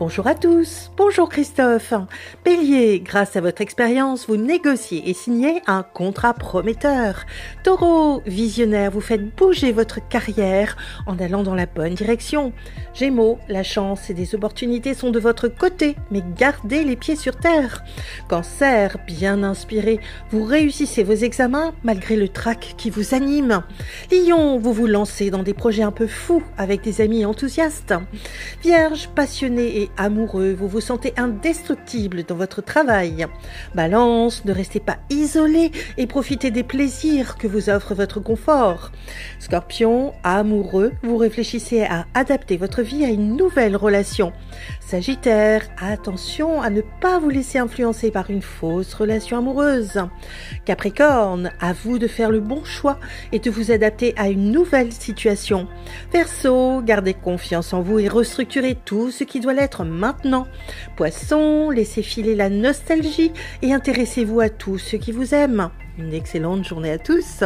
Bonjour à tous, bonjour Christophe. Bélier, grâce à votre expérience, vous négociez et signez un contrat prometteur. Taureau, visionnaire, vous faites bouger votre carrière en allant dans la bonne direction. Gémeaux, la chance et des opportunités sont de votre côté, mais gardez les pieds sur terre. Cancer, bien inspiré, vous réussissez vos examens malgré le trac qui vous anime. Lion, vous vous lancez dans des projets un peu fous avec des amis enthousiastes. Vierge, passionné et amoureux, vous vous sentez indestructible dans votre travail. Balance, ne restez pas isolé et profitez des plaisirs que vous offre votre confort. Scorpion, amoureux, vous réfléchissez à adapter votre vie à une nouvelle relation. Sagittaire, attention à ne pas vous laisser influencer par une fausse relation amoureuse. Capricorne, à vous de faire le bon choix et de vous adapter à une nouvelle situation. Verseau, gardez confiance en vous et restructurez tout ce qui doit l'être maintenant. Poisson, laissez filer la nostalgie et intéressez-vous à tous ceux qui vous aiment. Une excellente journée à tous.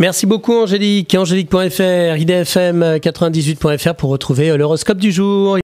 Merci beaucoup Angélique. Angélique.fr, idfm98.fr pour retrouver l'horoscope du jour.